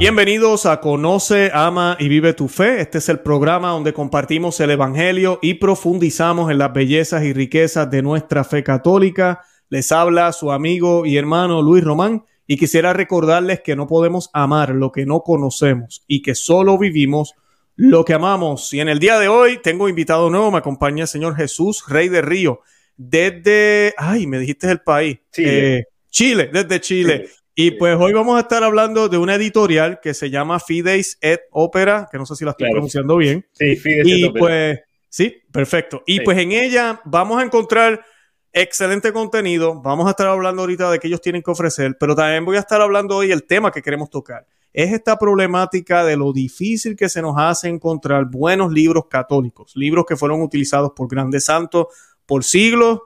Bienvenidos a Conoce, Ama y Vive tu Fe. Este es el programa donde compartimos el Evangelio y profundizamos en las bellezas y riquezas de nuestra fe católica. Les habla su amigo y hermano Luis Román y quisiera recordarles que no podemos amar lo que no conocemos y que solo vivimos lo que amamos. Y en el día de hoy tengo invitado nuevo, me acompaña el Señor Jesús, Rey de Río, desde, ay, me dijiste el país, Chile, eh, Chile desde Chile. Y pues hoy vamos a estar hablando de una editorial que se llama Fides et Opera, que no sé si la estoy pronunciando bien. Sí, Fides y et pues, sí, perfecto. Y pues en ella vamos a encontrar excelente contenido. Vamos a estar hablando ahorita de qué ellos tienen que ofrecer, pero también voy a estar hablando hoy el tema que queremos tocar. Es esta problemática de lo difícil que se nos hace encontrar buenos libros católicos, libros que fueron utilizados por grandes santos por siglos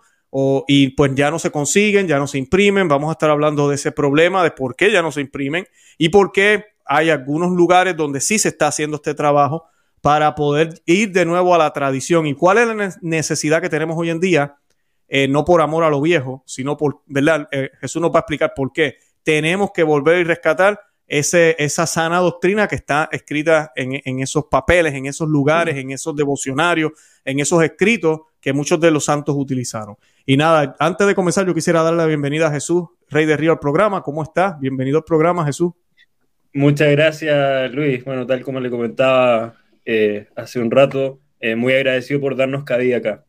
y pues ya no se consiguen, ya no se imprimen. Vamos a estar hablando de ese problema, de por qué ya no se imprimen y por qué hay algunos lugares donde sí se está haciendo este trabajo para poder ir de nuevo a la tradición. ¿Y cuál es la necesidad que tenemos hoy en día? Eh, no por amor a lo viejo, sino por, ¿verdad? Eh, Jesús nos va a explicar por qué. Tenemos que volver y rescatar ese, esa sana doctrina que está escrita en, en esos papeles, en esos lugares, en esos devocionarios, en esos escritos que muchos de los santos utilizaron. Y nada, antes de comenzar, yo quisiera darle la bienvenida a Jesús, Rey de Río, al programa. ¿Cómo está? Bienvenido al programa, Jesús. Muchas gracias, Luis. Bueno, tal como le comentaba eh, hace un rato, eh, muy agradecido por darnos cabida acá.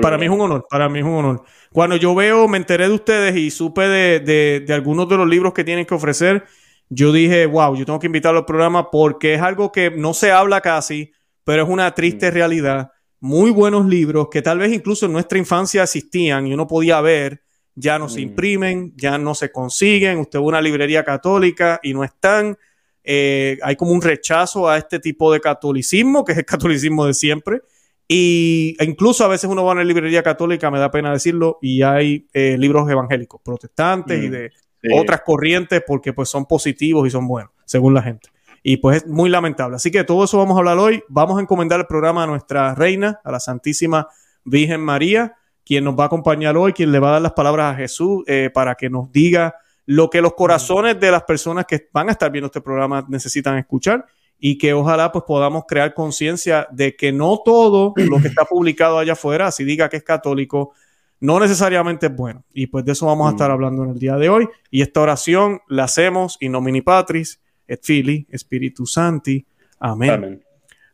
Para mí es un honor, para mí es un honor. Cuando yo veo, me enteré de ustedes y supe de, de algunos de los libros que tienen que ofrecer, yo dije, wow, yo tengo que invitarlo al programa porque es algo que no se habla casi, pero es una triste mm. realidad muy buenos libros que tal vez incluso en nuestra infancia existían y uno podía ver, ya no se mm. imprimen, ya no se consiguen, usted va a una librería católica y no están. Eh, hay como un rechazo a este tipo de catolicismo, que es el catolicismo de siempre. Y incluso a veces uno va a una librería católica, me da pena decirlo, y hay eh, libros evangélicos, protestantes y mm, de otras corrientes porque pues son positivos y son buenos, según la gente. Y pues es muy lamentable. Así que todo eso vamos a hablar hoy. Vamos a encomendar el programa a nuestra reina, a la Santísima Virgen María, quien nos va a acompañar hoy, quien le va a dar las palabras a Jesús eh, para que nos diga lo que los corazones de las personas que van a estar viendo este programa necesitan escuchar y que ojalá pues podamos crear conciencia de que no todo lo que está publicado allá afuera, si diga que es católico, no necesariamente es bueno. Y pues de eso vamos a estar hablando en el día de hoy. Y esta oración la hacemos in nomini patris et Fili, Spiritus Santi. Amén.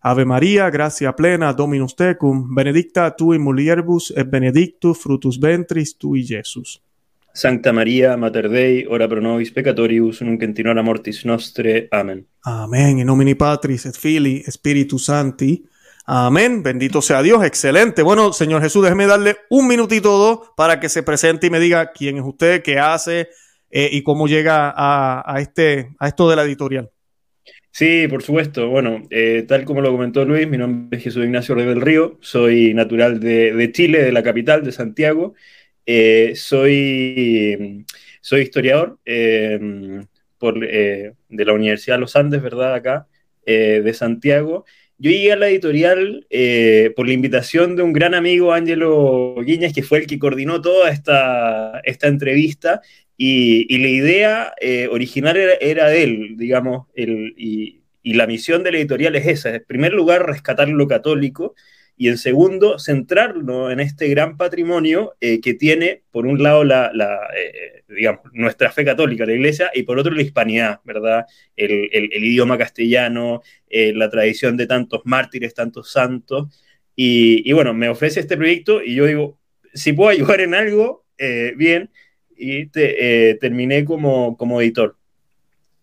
Ave María, gracia plena, Dominus tecum, benedicta tu in mulieribus et benedictus frutus ventris tui, Jesús. Sancta María, Mater Dei, ora pro nobis peccatoribus, nunc in hora mortis nostre. Amén. Amén. In nomine Patris et Filii, Spiritus Santi. Amén. Bendito sea Dios. Excelente. Bueno, Señor Jesús, déjeme darle un minutito o dos para que se presente y me diga quién es usted, qué hace, eh, y cómo llega a, este, a esto de la editorial. Sí, por supuesto. Bueno, eh, tal como lo comentó Luis, mi nombre es Jesús Ignacio Rey del Río, soy natural de, Chile, de la capital, de Santiago. Eh, soy, soy historiador por, de la Universidad de los Andes, ¿verdad? Acá, de Santiago. Yo llegué a la editorial por la invitación de un gran amigo, Ángelo Guiñas, que fue el que coordinó toda esta, esta entrevista y, la idea eh, original era, de él, digamos, y, la misión de la editorial es esa, en primer lugar, rescatar lo católico y en segundo, centrarlo en este gran patrimonio eh, que tiene, por un lado, la, eh, digamos, nuestra fe católica, la iglesia, y por otro, la hispanidad, ¿verdad? El, idioma castellano, la tradición de tantos mártires, tantos santos. Y, y, bueno, me ofrece este proyecto y yo digo, si puedo ayudar en algo, bien, y eh, terminé como, como editor.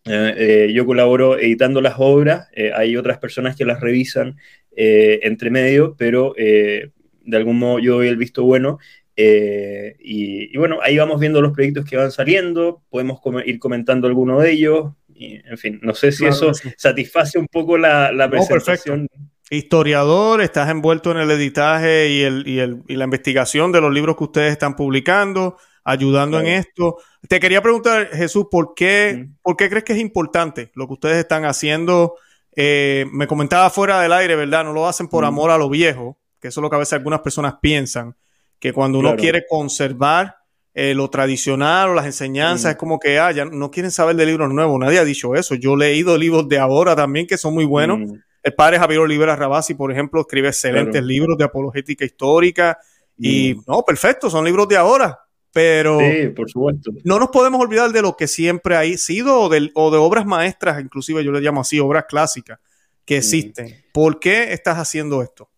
Eh, eh, yo colaboro editando las obras, hay otras personas que las revisan entre medio, pero de algún modo yo doy el visto bueno. Y, bueno, ahí vamos viendo los proyectos que van saliendo, podemos ir comentando alguno de ellos. Y, en fin, no sé si eso satisface un poco la, la presentación. Historiador, estás envuelto en el editaje y, el, y, el, y la investigación de los libros que ustedes están publicando ayudando en esto. Te quería preguntar, Jesús, ¿por qué, ¿por qué crees que es importante lo que ustedes están haciendo? Eh, me comentaba fuera del aire, ¿verdad? No lo hacen por amor a lo viejo, que eso es lo que a veces algunas personas piensan, que cuando uno quiere conservar eh, lo tradicional o las enseñanzas, mm. es como que, ah, ya no quieren saber de libros nuevos, nadie ha dicho eso. Yo he leído libros de ahora también que son muy buenos. Mm. El padre Javier Olivera Rabasi, por ejemplo, escribe excelentes libros de apologética histórica y, mm. no, perfecto, son libros de ahora, pero sí, por supuesto. no nos podemos olvidar de lo que siempre ha sido o de, o de obras maestras, inclusive yo le llamo así, obras clásicas que existen. ¿Por qué estás haciendo esto?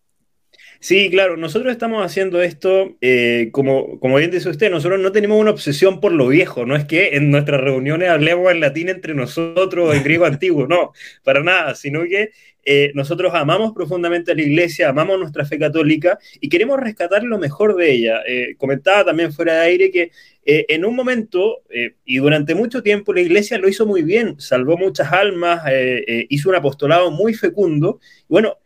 Sí, claro, nosotros estamos haciendo esto, eh, como, como bien dice usted, nosotros no tenemos una obsesión por lo viejo, no es que en nuestras reuniones hablemos en latín entre nosotros, en griego antiguo, no, para nada, sino que eh, nosotros amamos profundamente a la iglesia, amamos nuestra fe católica y queremos rescatar lo mejor de ella. Eh, comentaba también fuera de aire que en un momento y durante mucho tiempo la iglesia lo hizo muy bien, salvó muchas almas, hizo un apostolado muy fecundo. Bueno,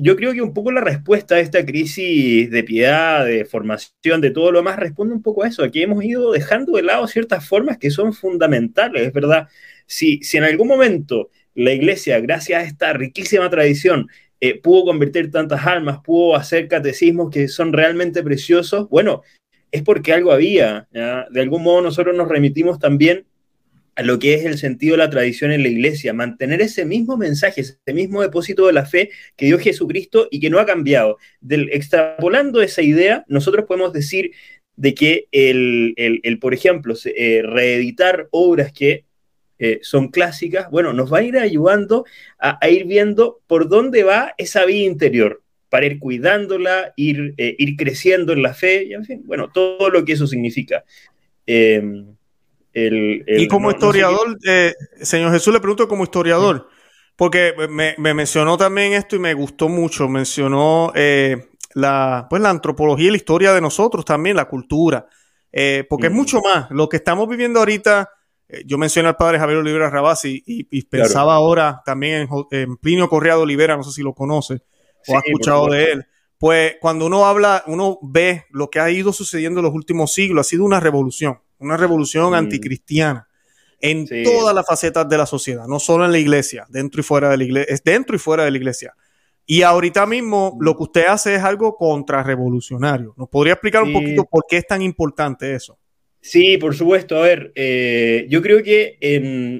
yo creo que un poco la respuesta a esta crisis de piedad, de formación, de todo lo más, responde un poco a eso, a hemos ido dejando de lado ciertas formas que son fundamentales, es verdad. Si, si en algún momento la iglesia, gracias a esta riquísima tradición, eh, pudo convertir tantas almas, pudo hacer catecismos que son realmente preciosos, bueno, es porque algo había. De algún modo nosotros nos remitimos también a lo que es el sentido de la tradición en la iglesia, mantener ese mismo mensaje, ese mismo depósito de la fe que dio Jesucristo y que no ha cambiado. Del, extrapolando esa idea, nosotros podemos decir de que el, el, por ejemplo, eh, reeditar obras que eh, son clásicas, bueno, nos va a ir ayudando a, ir viendo por dónde va esa vida interior, para ir cuidándola, ir, eh, ir creciendo en la fe, y en fin, bueno, todo lo que eso significa. Em, y como historiador, eh, señor Jesús, le pregunto como historiador, porque me, mencionó también esto y me gustó mucho, mencionó la, pues la antropología y la historia de nosotros también, la cultura, porque es mucho más. Lo que estamos viviendo ahorita, yo mencioné al padre Javier Olivera Rabasi y, pensaba ahora también en, Plinio Correa Olivera, no sé si lo conoce o ha escuchado de él. Pues cuando uno habla, uno ve lo que ha ido sucediendo en los últimos siglos, ha sido una revolución una revolución anticristiana en todas las facetas de la sociedad, no solo en la iglesia, dentro y fuera de la iglesia, es dentro y fuera de la iglesia. Y ahorita mismo lo que usted hace es algo contrarrevolucionario. ¿Nos podría explicar un poquito por qué es tan importante eso? Sí, por supuesto. A ver, eh, yo creo que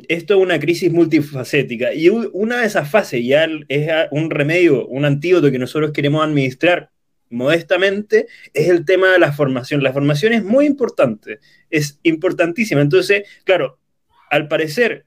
esto es una crisis multifacética y una de esas fases ya es un remedio, un antídoto que nosotros queremos administrar modestamente, es el tema de la formación. La formación es muy importante, es importantísima. Entonces, claro, al parecer,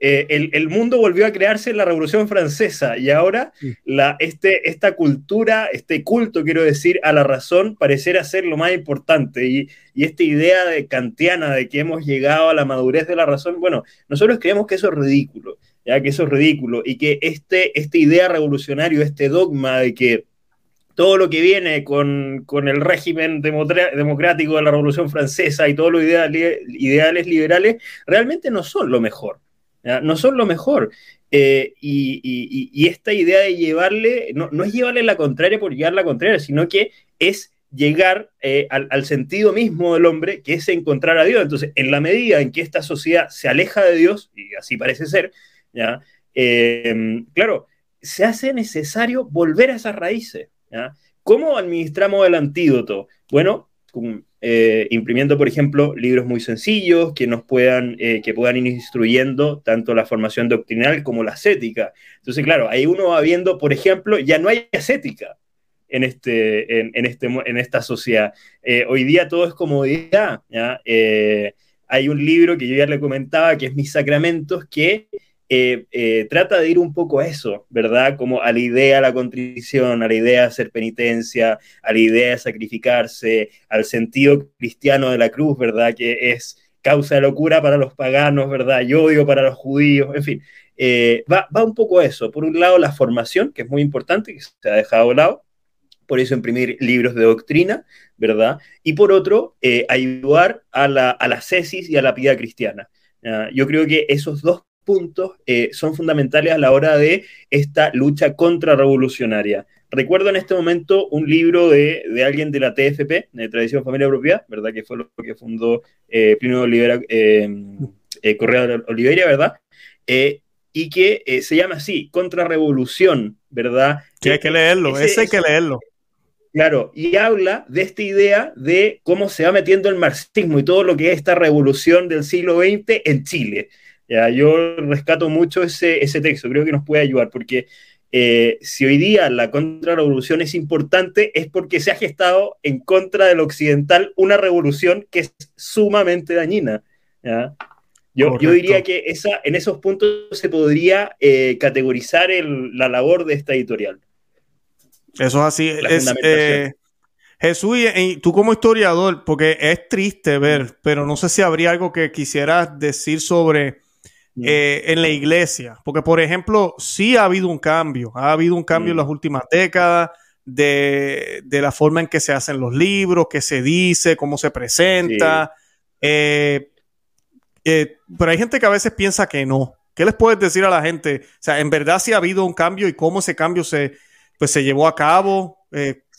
eh, el, mundo volvió a crearse en la Revolución Francesa y ahora la, este, esta cultura, este culto, quiero decir, a la razón, parecerá ser lo más importante. Y, esta idea de kantiana de que hemos llegado a la madurez de la razón, bueno, nosotros creemos que eso es ridículo, ya que eso es ridículo y que este, esta idea revolucionaria, este dogma de que todo lo que viene con, el régimen democrático de la Revolución Francesa y todos los ideales, liberales, realmente no son lo mejor. No son lo mejor. Eh, y, esta idea de llevarle, no, es llevarle la contraria por llevar la contraria, sino que es llegar eh, al, sentido mismo del hombre, que es encontrar a Dios. Entonces, en la medida en que esta sociedad se aleja de Dios, y así parece ser, ¿ya? Eh, claro, se hace necesario volver a esas raíces. ¿Cómo administramos el antídoto? Bueno, eh, imprimiendo, por ejemplo, libros muy sencillos que nos puedan, eh, que puedan ir instruyendo tanto la formación doctrinal como la ascética. Entonces, claro, ahí uno va viendo, por ejemplo, ya no hay ascética en, este, en, este, en esta sociedad. Eh, hoy día todo es comodidad. hay un libro que yo ya le comentaba, que es Mis Sacramentos, que eh, eh, trata de ir un poco a eso, ¿verdad? Como a la idea de la contrición, a la idea de hacer penitencia, a la idea de sacrificarse, al sentido cristiano de la cruz, ¿verdad? Que es causa de locura para los paganos, ¿verdad? Y odio para los judíos, en fin. Eh, va, va un poco a eso. Por un lado, la formación, que es muy importante, que se ha dejado de lado, por eso imprimir libros de doctrina, ¿verdad? Y por otro, ayudar a la, a cesis y a la piedad cristiana. yo creo que esos dos puntos eh, son fundamentales a la hora de esta lucha contrarrevolucionaria. Recuerdo en este momento un libro de, alguien de la TFP, de Tradición Familia Propiedad, ¿verdad? Que fue lo que fundó eh, Plinio Olivera, em, eh, Correa de Oliveira, ¿verdad? y que se llama así, Contrarrevolución, ¿verdad? Que hay que leerlo, ese, hay que leerlo. Claro, y habla de esta idea de cómo se va metiendo el marxismo y todo lo que es esta revolución del siglo XX en Chile. ¿Ya? Yo rescato mucho ese, ese texto, creo que nos puede ayudar, porque eh, si hoy día la contrarrevolución es importante, es porque se ha gestado en contra del occidental una revolución que es sumamente dañina. Yo, yo, diría que esa, en esos puntos se podría eh, categorizar la labor de esta editorial. Eso es así. Eh, Jesús, y, tú como historiador, porque es triste ver, pero no sé si habría algo que quisieras decir sobre eh, en la iglesia. Porque, por ejemplo, sí ha habido un cambio. Ha habido un cambio en las últimas décadas de, la forma en que se hacen los libros, qué se dice, cómo se presenta. Eh, eh, pero hay gente que a veces piensa que no. ¿Qué les puedes decir a la gente? O sea, en verdad sí ha habido un cambio y cómo ese cambio se, pues, se llevó a cabo.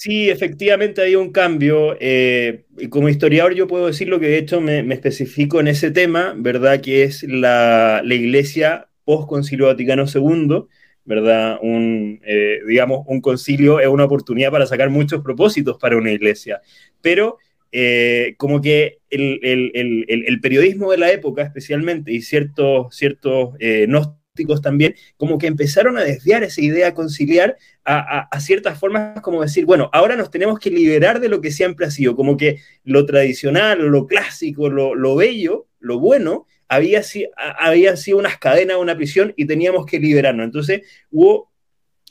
Sí, efectivamente hay un cambio. Eh, como historiador yo puedo decir lo que de hecho me, especifico en ese tema, ¿verdad? Que es la, iglesia post-concilio Vaticano II, ¿verdad? Un, eh, digamos, un concilio es una oportunidad para sacar muchos propósitos para una iglesia. Pero eh, como que el, periodismo de la época especialmente y ciertos, ciertos también, como que empezaron a desviar esa idea conciliar a, ciertas formas como decir, bueno, ahora nos tenemos que liberar de lo que siempre ha sido, como que lo tradicional, lo clásico, lo, bello, lo bueno, había, había sido unas cadenas, una prisión y teníamos que liberarnos. Entonces hubo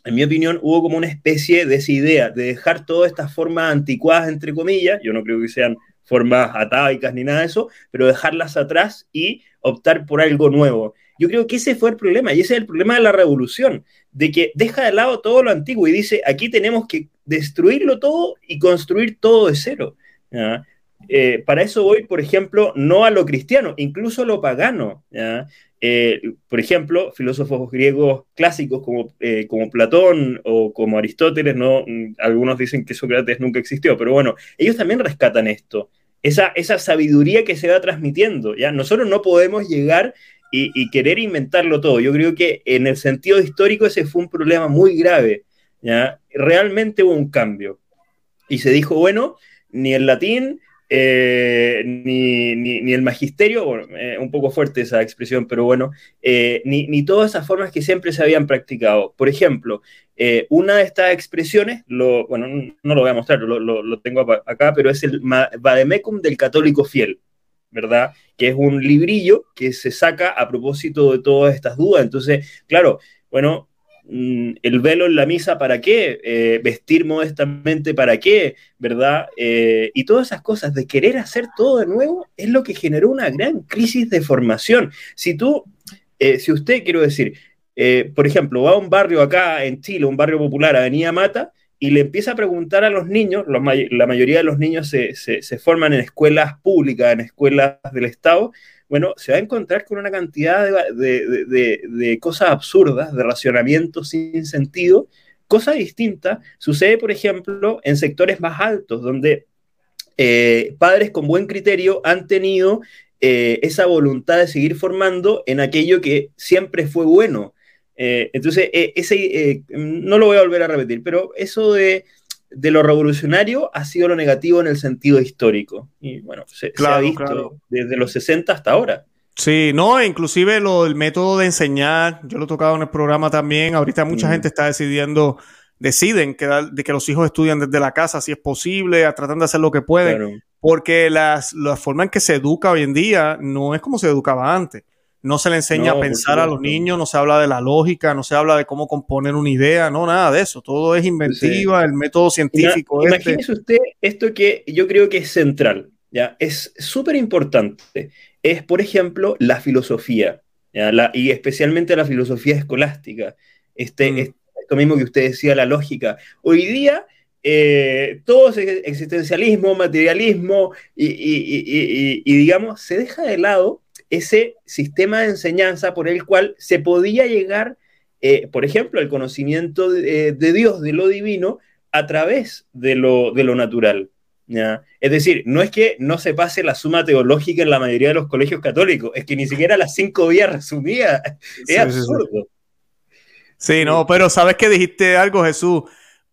en mi opinión, hubo como una especie de esa idea de dejar todas estas formas anticuadas, entre comillas, yo no creo que sean formas atávicas ni nada de eso, pero dejarlas atrás y optar por algo nuevo. Yo creo que ese fue el problema y ese es el problema de la revolución, de que deja de lado todo lo antiguo y dice, aquí tenemos que destruirlo todo y construir todo de cero. Eh, para eso voy, por ejemplo, no a lo cristiano, incluso a lo pagano. Eh, por ejemplo, filósofos griegos clásicos como, eh, como Platón o como Aristóteles, ¿no? algunos dicen que Sócrates nunca existió, pero bueno, ellos también rescatan esto, esa, esa sabiduría que se va transmitiendo. ¿ya? Nosotros no podemos llegar y, querer inventarlo todo. Yo creo que en el sentido histórico ese fue un problema muy grave. ¿ya? Realmente hubo un cambio. Y se dijo, bueno, ni el latín, eh, ni, ni, el magisterio, eh, un poco fuerte esa expresión, pero bueno, eh, ni, ni, todas esas formas que siempre se habían practicado. Por ejemplo, una de estas expresiones, lo, bueno, no lo voy a mostrar, lo, lo, lo tengo acá, pero es el vademecum del católico fiel. ¿Verdad? Que es un librillo que se saca a propósito de todas estas dudas. Entonces, claro, bueno, mm, el velo en la misa, ¿para qué? Eh, vestir modestamente, ¿para qué? ¿Verdad? Eh, y todas esas cosas de querer hacer todo de nuevo es lo que generó una gran crisis de formación. Si tú, eh, si usted, quiero decir, por ejemplo, va a un barrio acá en Chile, un barrio popular, Avenida Mata, y le empieza a preguntar a los niños, la mayoría de los niños se, forman en escuelas públicas, en escuelas del Estado, bueno, se va a encontrar con una cantidad de, cosas absurdas, de racionamientos sin sentido. Cosa distinta sucede, por ejemplo, en sectores más altos, donde eh, padres con buen criterio han tenido eh, esa voluntad de seguir formando en aquello que siempre fue bueno, eh, entonces, eh, ese, eh, no lo voy a volver a repetir, pero eso de, lo revolucionario ha sido lo negativo en el sentido histórico. Y bueno, se, ha visto desde los 60 hasta ahora. Sí, no, inclusive lo, el método de enseñar, yo lo he tocado en el programa también, ahorita mucha mm. gente está decidiendo, deciden que, de que los hijos estudian desde la casa si es posible, a, tratan de hacer lo que pueden, porque las, la forma en que se educa hoy en día no es como se educaba antes no se le enseña a pensar a los niños, no se habla de la lógica, no se habla de cómo componer una idea, no, nada de eso. Todo es inventiva, el método científico. Este. Imagínese usted esto que yo creo que es central, ¿ya? Es súper importante. Es, por ejemplo, la filosofía, y especialmente la filosofía escolástica. Este, mm. Esto mismo que usted decía, la lógica. Hoy día... Eh, todo es existencialismo, materialismo y, digamos, se deja de lado ese sistema de enseñanza por el cual se podía llegar, eh, por ejemplo, al conocimiento de, Dios, de lo divino, a través de lo, de lo natural. ¿ya? Es decir, no es que no se pase la suma teológica en la mayoría de los colegios católicos, es que ni siquiera las cinco vías resumidas. Es absurdo. Sí, no, pero sabes que dijiste algo, Jesús.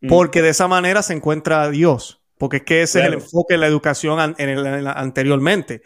mm. porque de esa manera se encuentra a Dios, porque es que ese es el enfoque de la educación en el, anteriormente.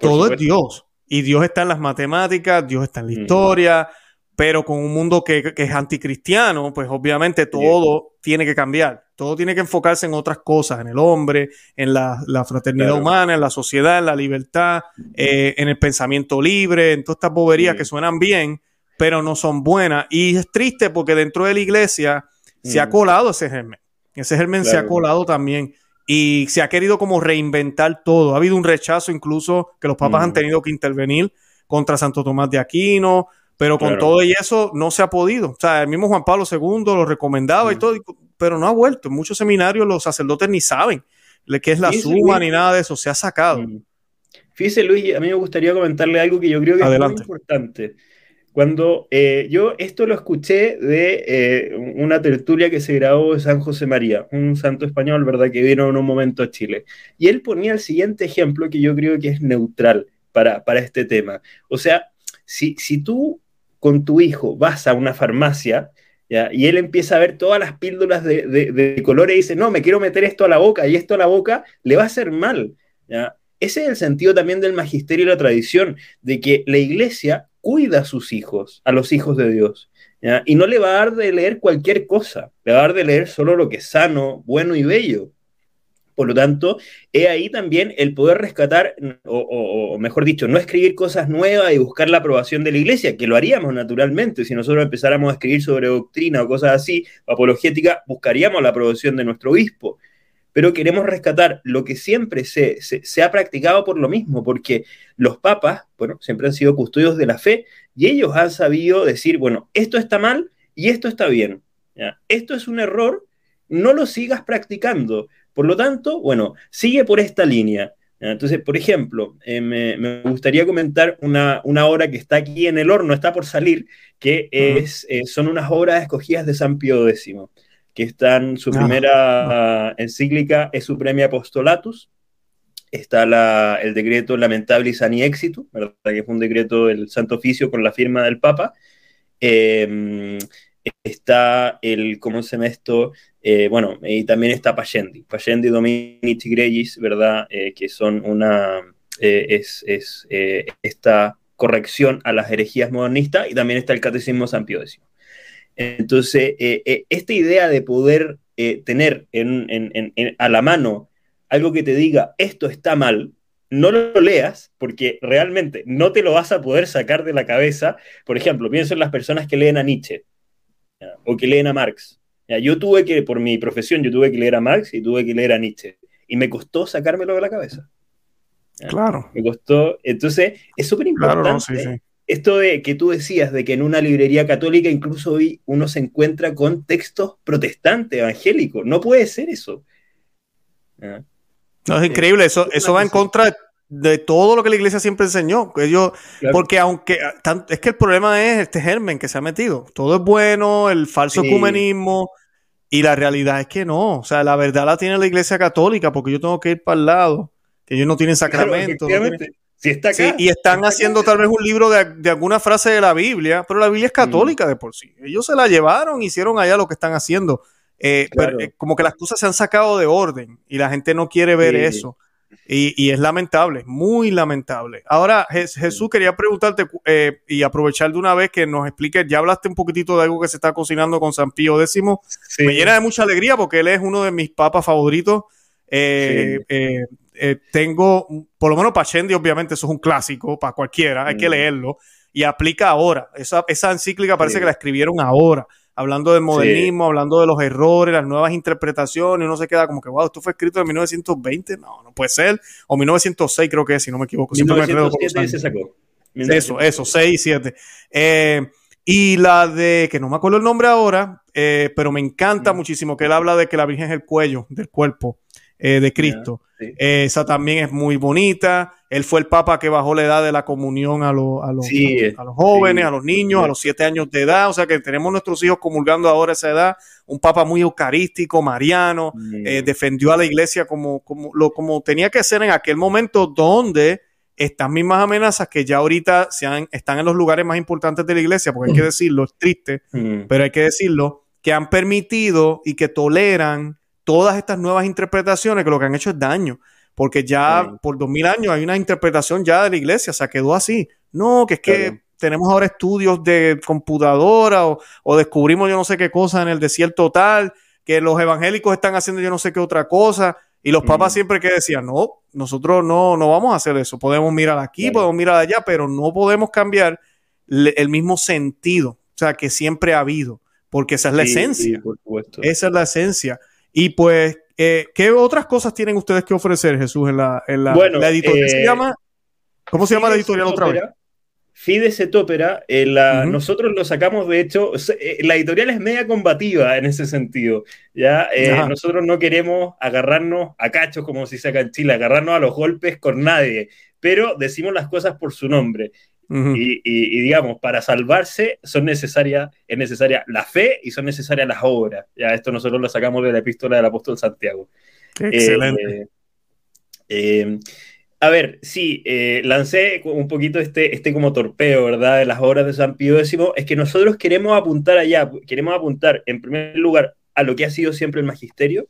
Todo es Dios, y Dios está en las matemáticas, Dios está en la mm. historia, pero con un mundo que, es anticristiano, pues obviamente todo tiene que cambiar, todo tiene que enfocarse en otras cosas, en el hombre, en la, fraternidad humana, en la sociedad, en la libertad, eh, en el pensamiento libre, en todas estas boberías que suenan bien, pero no son buenas. Y es triste porque dentro de la iglesia se ha mm. colado ese germen. Ese germen se ha colado también y se ha querido como reinventar todo. Ha habido un rechazo incluso que los papas han mm. tenido que intervenir contra Santo Tomás de Aquino, pero con todo y eso no se ha podido. O sea, el mismo Juan Pablo II lo recomendaba y todo, pero no ha vuelto. En muchos seminarios los sacerdotes ni saben qué es la suma ni nada de eso. Se ha sacado. Mm. Fíjese, Luis, a mí me gustaría comentarle algo que yo creo que es muy importante. Cuando eh, yo esto lo escuché de eh, una tertulia que se grabó de San José María, un santo español, ¿verdad?, que vino en un momento a Chile. Y él ponía el siguiente ejemplo que yo creo que es neutral para, para este tema. O sea, si, si tú con tu hijo vas a una farmacia y él empieza a ver todas las píldoras de, de, colores y dice, no, me quiero meter esto a la boca y esto a la boca, le va a hacer mal. Ese es el sentido también del magisterio y la tradición, de que la iglesia cuida a sus hijos, a los hijos de Dios. Y no le va a dar de leer cualquier cosa, le va a dar de leer solo lo que es sano, bueno y bello. Por lo tanto, he ahí también el poder rescatar, o, mejor dicho, no escribir cosas nuevas y buscar la aprobación de la iglesia, que lo haríamos naturalmente. Si nosotros empezáramos a escribir sobre doctrina o cosas así, apologética, buscaríamos la aprobación de nuestro obispo. Pero queremos rescatar lo que siempre se, se, ha practicado por lo mismo, porque los papas, bueno, siempre han sido custodios de la fe y ellos han sabido decir, bueno, esto está mal y esto está bien. Esto es un error, no lo sigas practicando por lo tanto, bueno, sigue por esta línea. Entonces, por ejemplo, eh, me, gustaría comentar una, obra que está aquí en el horno, está por salir, que es, eh, son unas obras escogidas de San Pío X, que están, su primera encíclica es su premio Apostolatus, está el decreto Lamentable y Sani Éxito, ¿verdad? que es un decreto del Santo Oficio con la firma del Papa. Em, está el, ¿cómo se llama esto? Eh, bueno, y también está Payendi, Payendi Dominici Gregis, ¿verdad? Eh, que son una, eh, es, es esta corrección a las herejías modernistas y también está el Catecismo San Pío X. Entonces, esta idea de poder tener a la mano algo que te diga esto está mal, no lo leas porque realmente no te lo vas a poder sacar de la cabeza. Por ejemplo, pienso en las personas que leen a Nietzsche o que leen a Marx. Yo tuve que, por mi profesión, yo tuve que leer a Marx y tuve que leer a Nietzsche. Y me costó sacármelo de la cabeza. Claro. Me costó. Entonces, es súper importante. Esto de que tú decías, de que en una librería católica incluso hoy uno se encuentra con textos protestantes, evangélicos. No puede ser eso. No, es increíble. Eso, eso va en contra de todo lo que la iglesia siempre enseñó. Ellos, Porque aunque es que el problema es este germen que se ha metido. Todo es bueno, el falso ecumenismo, y la realidad es que no. O sea, la verdad la tiene la iglesia católica, porque yo tengo que ir para el lado, que ellos no tienen sacramento. Si está acá, y están haciendo tal vez un libro de, alguna frase de la Biblia, pero la Biblia es católica de por sí. Ellos se la llevaron, hicieron allá lo que están haciendo. Eh, pero, eh, como que las cosas se han sacado de orden y la gente no quiere ver eso. Y, es lamentable, muy lamentable. Ahora, Jesús, quería preguntarte eh, y aprovechar de una vez que nos expliques, ya hablaste un poquitito de algo que se está cocinando con San Pío X. Me llena de mucha alegría porque él es uno de mis papas favoritos. Eh, eh, tengo, por lo menos Pachendi, obviamente, eso es un clásico para cualquiera, hay que mm. leerlo. Y aplica ahora. Esa, esa encíclica parece que la escribieron ahora hablando del modernismo, hablando de los errores, las nuevas interpretaciones, uno se queda como que, wow, esto fue escrito en 1920, no, no puede ser, o 1906 creo que es, si no me equivoco. 1907 se sacó. Eso, eso, 6 y 7. Eh, y la de, que no me acuerdo el nombre ahora, eh, pero me encanta mm. muchísimo que él habla de que la Virgen es el cuello del cuerpo eh, de Cristo. esa también es muy bonita. Él fue el papa que bajó la edad de la comunión a, los, a, los, jóvenes, a los niños, a los siete años de edad. O sea que tenemos nuestros hijos comulgando ahora esa edad. Un papa muy eucarístico, mariano, eh, defendió a la iglesia como, como, lo, como tenía que ser en aquel momento donde estas mismas amenazas que ya ahorita se han, están en los lugares más importantes de la iglesia, porque hay que decirlo, es triste, pero hay que decirlo, que han permitido y que toleran todas estas nuevas interpretaciones que lo que han hecho es daño. Porque ya por dos mil años hay una interpretación ya de la iglesia, o sea, quedó así. No, que es que tenemos ahora estudios de computadora o, o, descubrimos yo no sé qué cosa en el desierto tal, que los evangélicos están haciendo yo no sé qué otra cosa. Y los papas siempre que decían, no, nosotros no, no vamos a hacer eso. Podemos mirar aquí, podemos mirar allá, pero no podemos cambiar el mismo sentido, o sea, que siempre ha habido, porque esa es la esencia. esa es la esencia. Y pues, eh, ¿qué otras cosas tienen ustedes que ofrecer, Jesús, en la, en la, editorial? se eh, llama? ¿Cómo se llama la editorial otra vez? Fides et Opera, eh, nosotros lo sacamos, de hecho, la editorial es media combativa en ese sentido. ¿ya? nosotros no queremos agarrarnos a cachos, como se dice acá en Chile, agarrarnos a los golpes con nadie, pero decimos las cosas por su nombre y, digamos, para salvarse son necesarias, es necesaria la fe y son necesarias las obras. Ya esto nosotros lo sacamos de la epístola del apóstol Santiago. Excelente. Eh, eh, a ver, sí, eh, lancé un poquito este, este como torpeo, ¿verdad? De las obras de San Pío X. Es que nosotros queremos apuntar allá, queremos apuntar en primer lugar a lo que ha sido siempre el magisterio,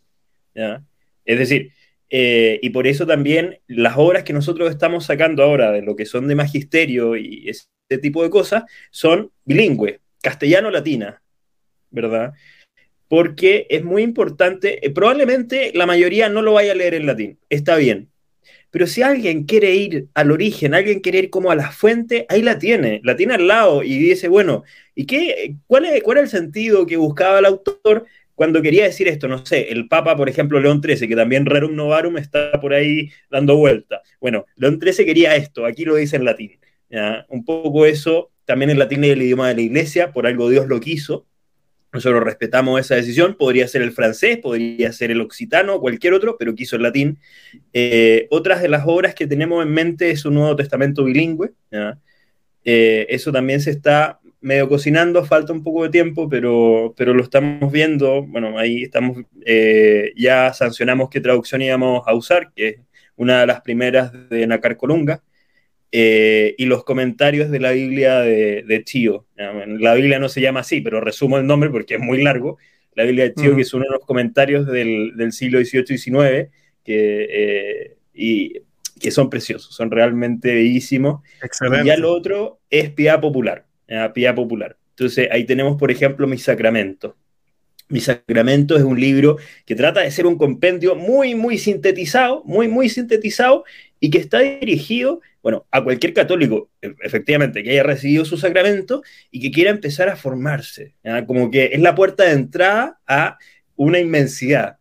¿ya? Es decir, eh, y por eso también las obras que nosotros estamos sacando ahora de lo que son de magisterio y este tipo de cosas son bilingües, castellano-latina, ¿verdad? Porque es muy importante, eh, probablemente la mayoría no lo vaya a leer en latín, está bien. Pero si alguien quiere ir al origen, alguien quiere ir como a la fuente, ahí la tiene, la tiene al lado y dice, bueno, ¿y qué, cuál, es, cuál es el sentido que buscaba el autor? Cuando quería decir esto, no sé, el Papa, por ejemplo, León XIII, que también Rerum Novarum está por ahí dando vuelta. Bueno, León XIII quería esto, aquí lo dice en latín. Un poco eso, también en latín y el idioma de la iglesia, por algo Dios lo quiso. Nosotros respetamos esa decisión, podría ser el francés, podría ser el occitano, cualquier otro, pero quiso el latín. Eh, otras de las obras que tenemos en mente es un Nuevo Testamento bilingüe. Eh, eso también se está medio cocinando, falta un poco de tiempo, pero, pero lo estamos viendo. Bueno, ahí estamos, eh, ya sancionamos qué traducción íbamos a usar, que es una de las primeras de Nacar Colunga, eh, y los comentarios de la Biblia de, de Chío. La Biblia no se llama así, pero resumo el nombre porque es muy largo. La Biblia de Chío, que es uno de los comentarios del, del siglo XVIII y XIX, que, eh, y, que son preciosos, son realmente bellísimos. Y ya lo otro es piedad popular a popular. Entonces ahí tenemos, por ejemplo, Mis Sacramentos. Mis Sacramentos es un libro que trata de ser un compendio muy, muy sintetizado, muy, muy sintetizado y que está dirigido, bueno, a cualquier católico, e, efectivamente, que haya recibido su sacramento y que quiera empezar a formarse. Como que es la puerta de entrada a una inmensidad.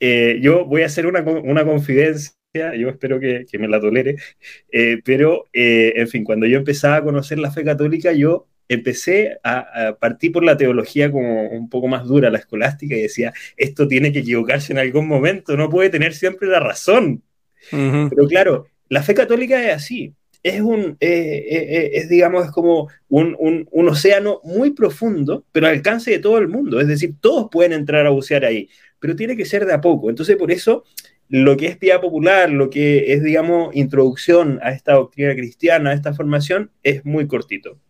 Eh, yo voy a hacer una, una confidencia yo espero que, me la tolere, eh, pero eh, en fin, cuando yo empezaba a conocer la fe católica, yo empecé a, partir por la teología como un poco más dura, la escolástica, y decía, esto tiene que equivocarse en algún momento, no puede tener siempre la razón. Pero claro, la fe católica es así, es un, eh, es, digamos, es como un, un, un, océano muy profundo, pero al alcance de todo el mundo, es decir, todos pueden entrar a bucear ahí, pero tiene que ser de a poco. Entonces, por eso lo que es piedad popular, lo que es, digamos, introducción a esta doctrina cristiana, a esta formación, es muy cortito.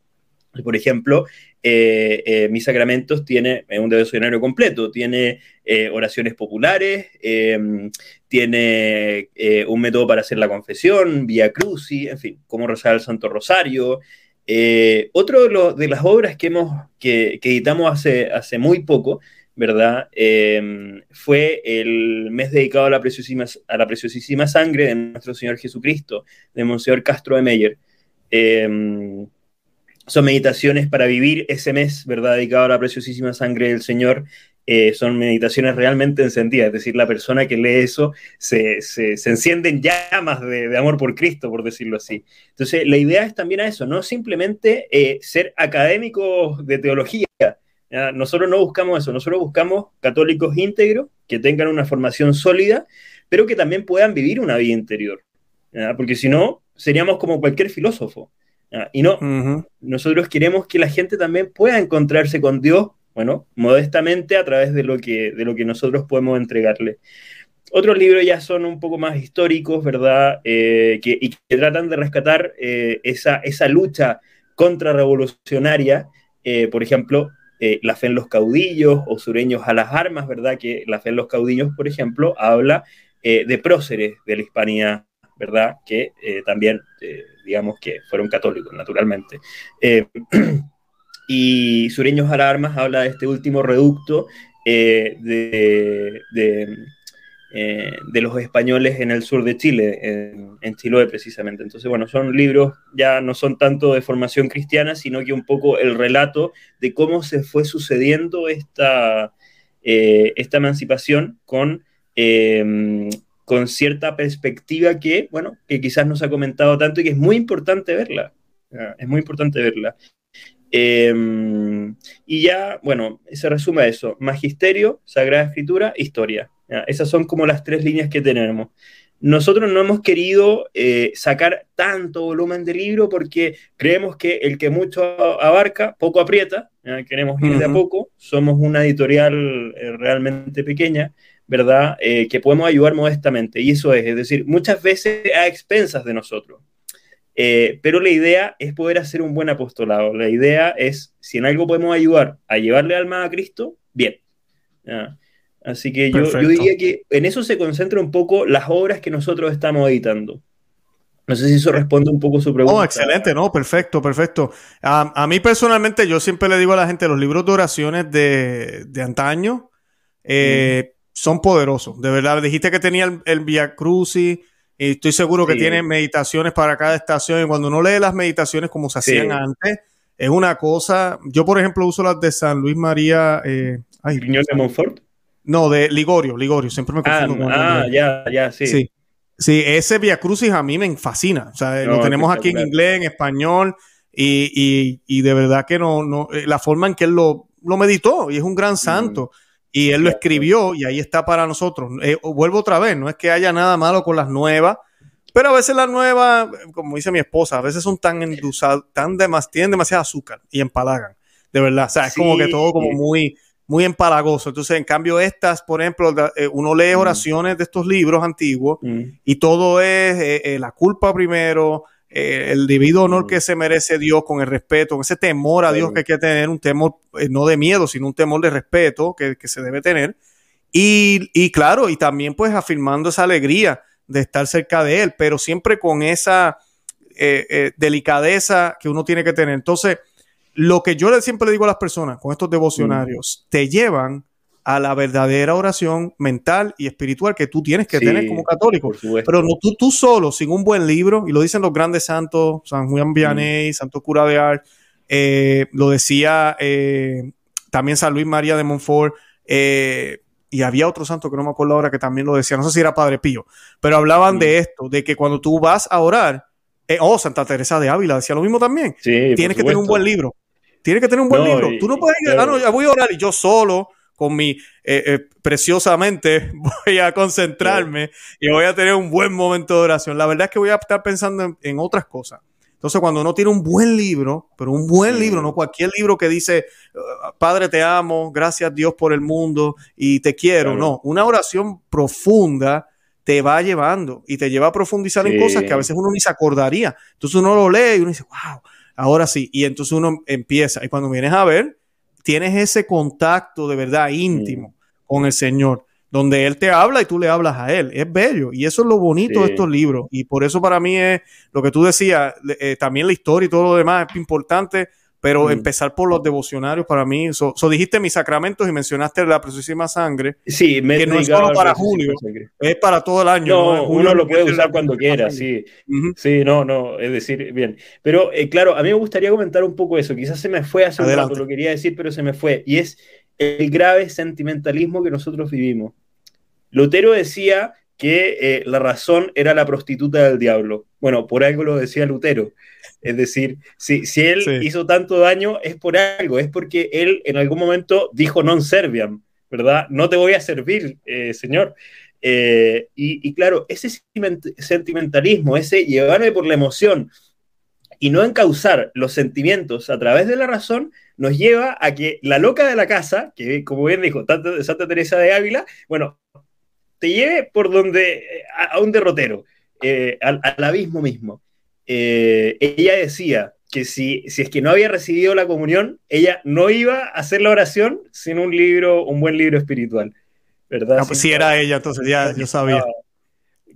Por ejemplo, eh, eh, Mis Sacramentos tiene un devocionario completo, tiene eh, oraciones populares, em, tiene un método para hacer la confesión, vía cruci, en fin, cómo rezar el Santo Rosario. otro de, las obras que, hemos, que, editamos hace, hace muy poco ¿verdad? Em, fue el mes dedicado a la, preciosísima, a la preciosísima sangre de nuestro Señor Jesucristo, de Monseñor Castro de Meyer. Em, son meditaciones para vivir ese mes, ¿verdad? Dedicado a la preciosísima sangre del Señor. Eh, son meditaciones realmente encendidas, es decir, la persona que lee eso se, se, enciende en llamas de, amor por Cristo, por decirlo así. Entonces, la idea es también a eso, no simplemente eh, ser académicos de teología, nosotros no buscamos eso, nosotros buscamos católicos íntegros que tengan una formación sólida, pero que también puedan vivir una vida interior. Porque si no, seríamos como cualquier filósofo. Y no, nosotros queremos que la gente también pueda encontrarse con Dios, bueno, modestamente a través de lo que, de lo que nosotros podemos entregarle. Otros libros ya son un poco más históricos, ¿verdad? Eh, que, y que tratan de rescatar eh, esa, esa lucha contrarrevolucionaria. Eh, por ejemplo, eh, La fe en los caudillos o Sureños a las armas, ¿verdad? Que La fe en los caudillos, por ejemplo, habla eh, de próceres de la hispanidad, ¿verdad? Que también, digamos que fueron católicos, naturalmente. y Sureños a las armas habla de este último reducto de eh, de los españoles en el sur de Chile, en, Chiloé precisamente. Entonces, bueno, son libros, ya no son tanto de formación cristiana, sino que un poco el relato de cómo se fue sucediendo esta, eh, esta emancipación con, eh, con cierta perspectiva que, bueno, que quizás no se ha comentado tanto y que es muy importante verla. Es muy importante verla. y ya, bueno, se resume a eso. Magisterio, Sagrada Escritura, Historia. Esas son como las tres líneas que tenemos. Nosotros no hemos querido eh, sacar tanto volumen de libro porque creemos que el que mucho abarca, poco aprieta. Queremos ir de a poco. Somos una editorial eh, realmente pequeña, ¿verdad? Eh, que podemos ayudar modestamente. Y eso es, es decir, muchas veces a expensas de nosotros. pero la idea es poder hacer un buen apostolado. La idea es, si en algo podemos ayudar a llevarle alma a Cristo, bien. Así que yo, diría que en eso se concentra un poco las obras que nosotros estamos editando. No sé si eso responde un poco a su pregunta. Oh, excelente, no, perfecto, perfecto. A, mí personalmente, yo siempre le digo a la gente, los libros de oraciones de, antaño eh, son poderosos. De verdad, dijiste que tenía el, el Via Crucis, y estoy seguro que tiene meditaciones para cada estación. Y cuando uno lee las meditaciones como se hacían antes, es una cosa. Yo, por ejemplo, uso las de San Luis María. Eh, ay, de Montfort? No, de Ligorio, Ligorio, siempre me confundo ah, Ah, ya, ya, sí. sí. Sí, ese Via Crucis a mí me fascina. O sea, lo tenemos aquí en inglés, en español, y, y, de verdad que no, no, eh, la forma en que él lo, lo meditó, y es un gran santo, y él lo escribió, y ahí está para nosotros. Eh, vuelvo otra vez, no es que haya nada malo con las nuevas, pero a veces las nuevas, como dice mi esposa, a veces son tan endulzadas, tan tienen demasiado azúcar y empalagan, de verdad. O sea, es como que todo como muy muy empalagoso. Entonces, en cambio, estas, por ejemplo, eh, uno lee mm. oraciones de estos libros antiguos mm. y todo es eh, eh, la culpa primero, el debido honor mm. que se merece Dios con el respeto, con ese temor a Dios que hay que tener, un temor no de miedo, sino un temor de respeto que, se debe tener. Y, y, claro, y también pues afirmando esa alegría de estar cerca de Él, pero siempre con esa delicadeza que uno tiene que tener. Entonces, lo que yo siempre le digo a las personas con estos devocionarios, mm. te llevan a la verdadera oración mental y espiritual que tú tienes que tener como católico. Pero no tú, tú solo, sin un buen libro, y lo dicen los grandes santos, San Juan Vianney, mm. Santo Cura de Ars, eh, lo decía eh, también San Luis María de Montfort, eh, y había otro santo que no me acuerdo ahora que también lo decía, no sé si era Padre Pío, pero hablaban de mm. esto, de que cuando tú vas a orar, oh, Santa Teresa de Ávila decía lo mismo también, tienes que tener un buen libro tiene que tener un buen libro. Tú no puedes ir, ah, no, ya voy a orar y yo solo, con mi, eh, eh, preciosamente, voy a concentrarme y voy a tener un buen momento de oración. La verdad es que voy a estar pensando en, otras cosas. Entonces, cuando uno tiene un buen libro, pero un buen libro, no cualquier libro que dice, ah, Padre, te amo, gracias Dios por el mundo y te quiero, no, una oración profunda te va llevando y te lleva a profundizar en cosas que a veces uno ni se acordaría. Entonces uno lo lee y uno dice, wow, Ahora sí, y entonces uno empieza, y cuando vienes a ver, tienes ese contacto de verdad íntimo con el Señor, donde Él te habla y tú le hablas a Él. Es bello, y eso es lo bonito de estos libros, y por eso para mí es lo que tú decías, eh, también la historia y todo lo demás es importante, pero mm. empezar por los devocionarios para mí, eso dijiste mis sacramentos y mencionaste la preciosísima sangre, sí, que no es solo para julio, es para todo el año. No, uno lo puede usar cuando quiera, sí. Sí, no, no, es decir, bien. Pero eh, claro, a mí me gustaría comentar un poco eso, quizás se me fue hace un rato, lo quería decir, pero se me fue, y es el grave sentimentalismo que nosotros vivimos. Lutero decía que eh, la razón era la prostituta del diablo. Bueno, por algo lo decía Lutero. Es decir, si, si él hizo tanto daño es por algo, es porque él en algún momento dijo non serviam, ¿verdad? No te voy a servir, eh, Señor. Eh, y, claro, ese sentimentalismo, ese llevarme por la emoción y no encauzar los sentimientos a través de la razón, nos lleva a que la loca de la casa, que como bien dijo Santa Teresa de Ávila, bueno, te lleve por donde, a, un derrotero, al abismo mismo. Eh, ella decía que si, si es que no había recibido la comunión, ella no iba a hacer la oración sin un libro, un buen libro espiritual. ¿Verdad? Ah, pues si era ella, entonces ya yo sabía.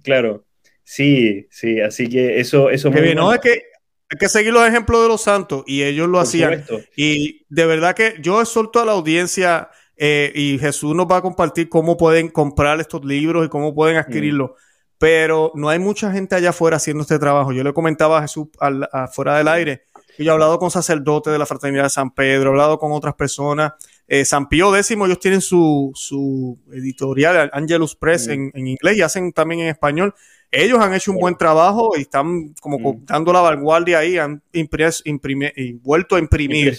Claro, sí, sí, así que eso, eso muy bien, no, es que hay que seguir los ejemplos de los santos y ellos lo hacían. Y de verdad que yo exhorto a la audiencia eh, y Jesús nos va a compartir cómo pueden comprar estos libros y cómo pueden adquirirlos. Pero no hay mucha gente allá afuera haciendo este trabajo. Yo le comentaba a Jesús afuera del aire. Y yo he hablado con sacerdotes de la Fraternidad de San Pedro, he hablado con otras personas. Eh, San Pío X, ellos tienen su, su editorial, Angelus Press, en, inglés y hacen también en español. Ellos han hecho un buen trabajo y están como dando la vanguardia ahí, han impreso, y vuelto a imprimir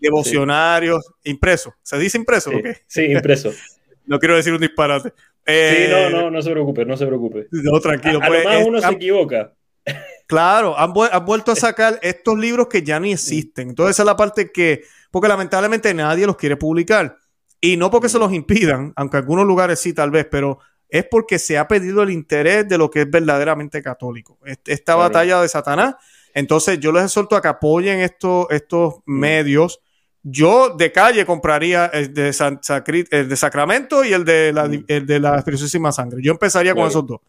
devocionarios, impreso. ¿Se dice impreso? Sí, sí impreso. no quiero decir un disparate. sí, no, eh, no, no se preocupe, no se preocupe. No, tranquilo. A, pues, lo más uno se equivoca. Claro, han, vuelto a sacar estos libros que ya ni existen. Entonces esa es la parte que, porque lamentablemente nadie los quiere publicar. Y no porque se los impidan, aunque en algunos lugares sí tal vez, pero es porque se ha pedido el interés de lo que es verdaderamente católico. Esta batalla de Satanás. Entonces yo les exhorto a que apoyen estos, estos medios yo de calle compraría el de, de Sacramento y el de la, mm. el de la preciosísima sangre. Yo empezaría con esos dos.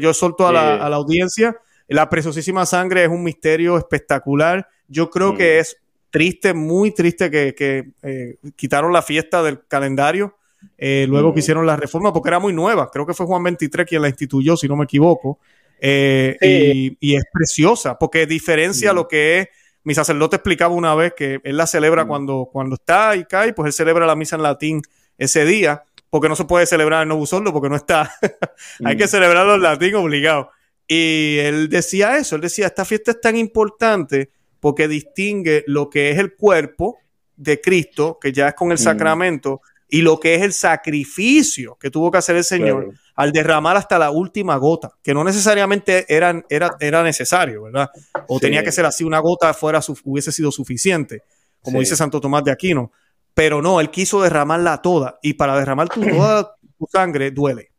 Yo solto a la, a la, audiencia. La preciosísima sangre es un misterio espectacular. Yo creo que mm. es triste, muy triste que, que eh, quitaron la fiesta del calendario. Eh, luego mm. que hicieron la reforma, porque era muy nueva. Creo que fue Juan 23 quien la instituyó, si no me equivoco. Eh, y, y, es preciosa, porque diferencia lo que es mi sacerdote explicaba una vez que él la celebra mm. cuando, cuando está y cae, pues él celebra la misa en latín ese día, porque no se puede celebrar en Novus porque no está. Hay que mm. celebrarlo en latín obligado. Y él decía eso, él decía, esta fiesta es tan importante porque distingue lo que es el cuerpo de Cristo, que ya es con el mm. sacramento, y lo que es el sacrificio que tuvo que hacer el Señor al derramar hasta la última gota, que no necesariamente era, era, era necesario, ¿verdad? O tenía que ser así, una gota fuera hubiese sido suficiente, como dice Santo Tomás de Aquino. Pero no, él quiso derramarla toda, y para derramar tu, toda tu sangre duele,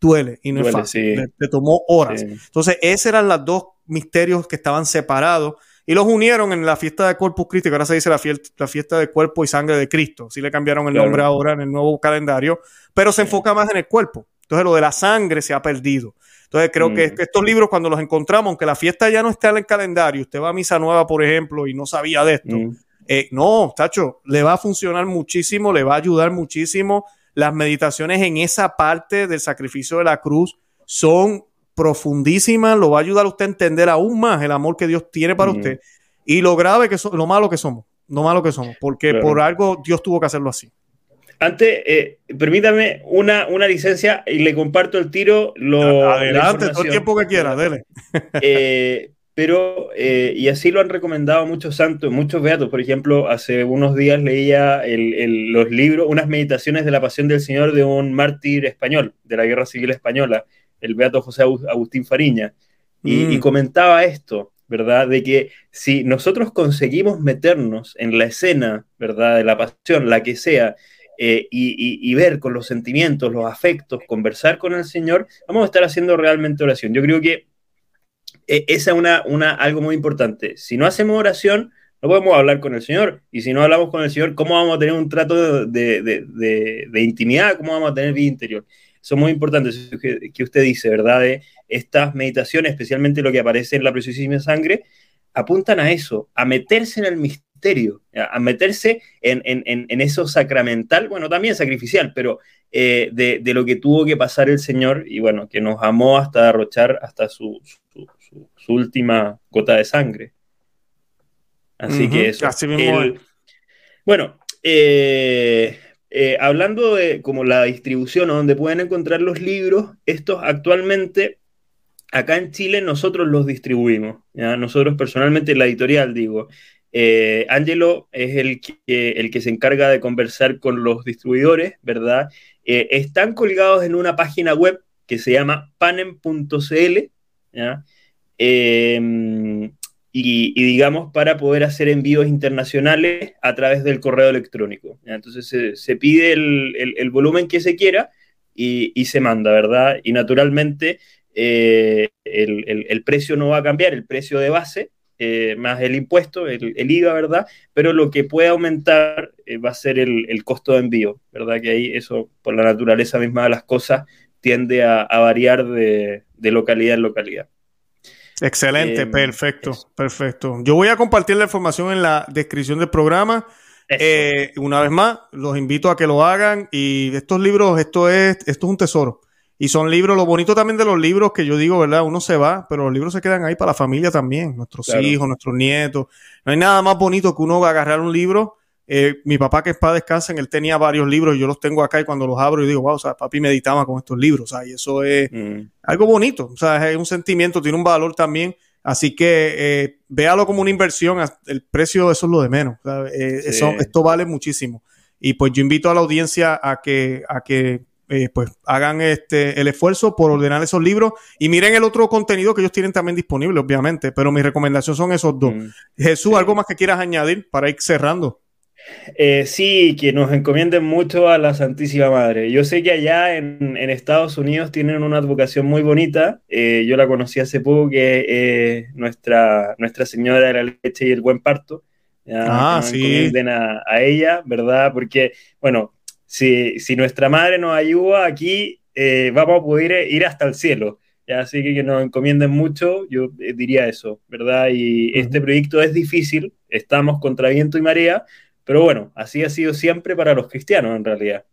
duele, y no es fácil, te, tomó horas. Entonces, esos eran los dos misterios que estaban separados y los unieron en la fiesta de Corpus Christi, que ahora se dice la, fiesta, la fiesta de cuerpo y sangre de Cristo. Sí le cambiaron el nombre ahora en el nuevo calendario, pero se enfoca más en el cuerpo. Entonces lo de la sangre se ha perdido. Entonces creo que, mm. estos libros cuando los encontramos, aunque la fiesta ya no está en el calendario, usted va a misa nueva, por ejemplo, y no sabía de esto, mm. eh, no, tacho, le va a funcionar muchísimo, le va a ayudar muchísimo. Las meditaciones en esa parte del sacrificio de la cruz son profundísima, lo va a ayudar a usted a entender aún más el amor que Dios tiene para usted y lo grave que somos, lo malo que somos, lo malo que somos, porque por algo Dios tuvo que hacerlo así. Antes, eh, permítame una, una licencia y le comparto el tiro. Lo, Adelante, todo el tiempo que quiera, dele. Eh, pero, eh, y así lo han recomendado muchos santos, muchos beatos. Por ejemplo, hace unos días leía los libros, unas meditaciones de la pasión del Señor de un mártir español, de la Guerra Civil Española, el beato José Agustín Fariña, y, mm. comentaba esto, ¿verdad? De que si nosotros conseguimos meternos en la escena, ¿verdad? De la pasión, la que sea, eh, y, ver con los sentimientos, los afectos, conversar con el Señor, vamos a estar haciendo realmente oración. Yo creo que eh, esa es una, una, algo muy importante. Si no hacemos oración, no podemos hablar con el Señor. Y si no hablamos con el Señor, ¿cómo vamos a tener un trato de, de, de intimidad? ¿Cómo vamos a tener vida interior? Son muy importantes que, que usted dice, ¿verdad? De estas meditaciones, especialmente lo que aparece en la preciosísima sangre, apuntan a eso, a meterse en el misterio, a meterse en, en, en eso sacramental, bueno, también sacrificial, pero eh, de, de, lo que tuvo que pasar el Señor y bueno, que nos amó hasta derrochar hasta su, su, su, última gota de sangre. Así que eso. bueno, eh, eh, hablando de como la distribución o donde pueden encontrar los libros, estos actualmente acá en Chile nosotros los distribuimos. Nosotros personalmente, la editorial, digo. Eh, Angelo es el que, el que se encarga de conversar con los distribuidores, ¿verdad? Eh, están colgados en una página web que se llama panem.cl. Em, y, digamos para poder hacer envíos internacionales a través del correo electrónico. Entonces se, pide el, volumen que se quiera y, se manda, ¿verdad? Y naturalmente eh, el, precio no va a cambiar, el precio de base, eh, más el impuesto, el, IVA, ¿verdad? Pero lo que puede aumentar eh, va a ser el, costo de envío, ¿verdad? Que ahí eso, por la naturaleza misma de las cosas, tiende a, variar de, localidad en localidad. Excelente, em, perfecto, perfecto. Yo voy a compartir la información en la descripción del programa. Eh, una vez más, los invito a que lo hagan y estos libros, esto es, esto es un tesoro. Y son libros, lo bonito también de los libros que yo digo, ¿verdad? Uno se va, pero los libros se quedan ahí para la familia también, nuestros hijos, nuestros nietos. No hay nada más bonito que uno agarrar un libro. Eh, mi papá que es para descansen, él tenía varios libros y yo los tengo acá y cuando los abro yo digo, wow, o sea, papi meditaba con estos libros, o sea, y eso es mm. algo bonito, o sea, es un sentimiento, tiene un valor también. Así que eh, véalo como una inversión, el precio de eso es lo de menos. Eh, eso, esto vale muchísimo. Y pues yo invito a la audiencia a que, a que eh, pues hagan este el esfuerzo por ordenar esos libros y miren el otro contenido que ellos tienen también disponible, obviamente, pero mi recomendación son esos dos. Mm. Jesús, ¿algo más que quieras añadir para ir cerrando? Eh, sí, que nos encomienden mucho a la Santísima Madre. Yo sé que allá en, Estados Unidos tienen una advocación muy bonita. Eh, yo la conocí hace poco, que es nuestra, nuestra Señora de la Leche y el Buen Parto. Ah, sí. Encomienden a, a, ella, ¿verdad? Porque, bueno, si, si nuestra madre nos ayuda aquí, eh, vamos a poder ir hasta el cielo. Así que que nos encomienden mucho, yo diría eso, ¿verdad? Y este proyecto es difícil, estamos contra viento y marea, pero bueno, así ha sido siempre para los cristianos en realidad.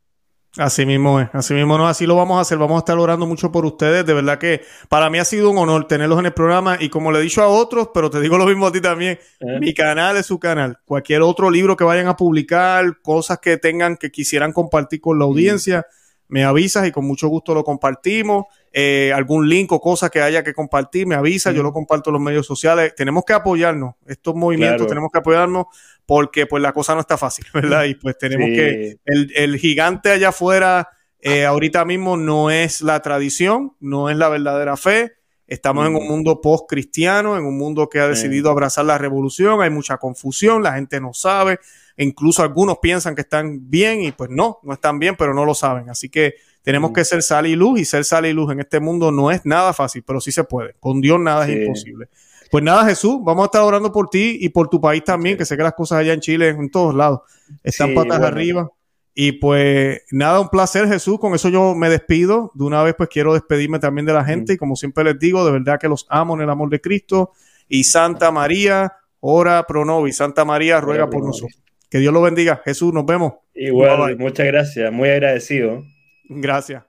Así mismo es, así mismo no, así lo vamos a hacer, vamos a estar orando mucho por ustedes, de verdad que para mí ha sido un honor tenerlos en el programa. Y como le he dicho a otros, pero te digo lo mismo a ti también, eh. mi canal es su canal, cualquier otro libro que vayan a publicar, cosas que tengan que quisieran compartir con la audiencia, me avisas y con mucho gusto lo compartimos, eh, algún link o cosa que haya que compartir, me avisa, yo lo comparto en los medios sociales, tenemos que apoyarnos, estos movimientos tenemos que apoyarnos porque pues la cosa no está fácil, ¿verdad? Y pues tenemos que, el, gigante allá afuera eh, ahorita mismo no es la tradición, no es la verdadera fe. Estamos en un mundo post-cristiano, en un mundo que ha decidido abrazar la revolución, hay mucha confusión, la gente no sabe, incluso algunos piensan que están bien y pues no, no están bien, pero no lo saben. Así que tenemos mm. que ser sal y luz y ser sal y luz en este mundo no es nada fácil, pero sí se puede. Con Dios nada es imposible. Pues nada, Jesús, vamos a estar orando por ti y por tu país también, que sé que las cosas allá en Chile, en todos lados, están patas arriba. Y pues nada, un placer Jesús, con eso yo me despido. De una vez pues quiero despedirme también de la gente y como siempre les digo, de verdad que los amo en el amor de Cristo. Y Santa María, ora pro nobis. Santa María, ruega por nosotros. Que Dios lo bendiga. Jesús, nos vemos. Igual, muchas gracias, muy agradecido. Gracias.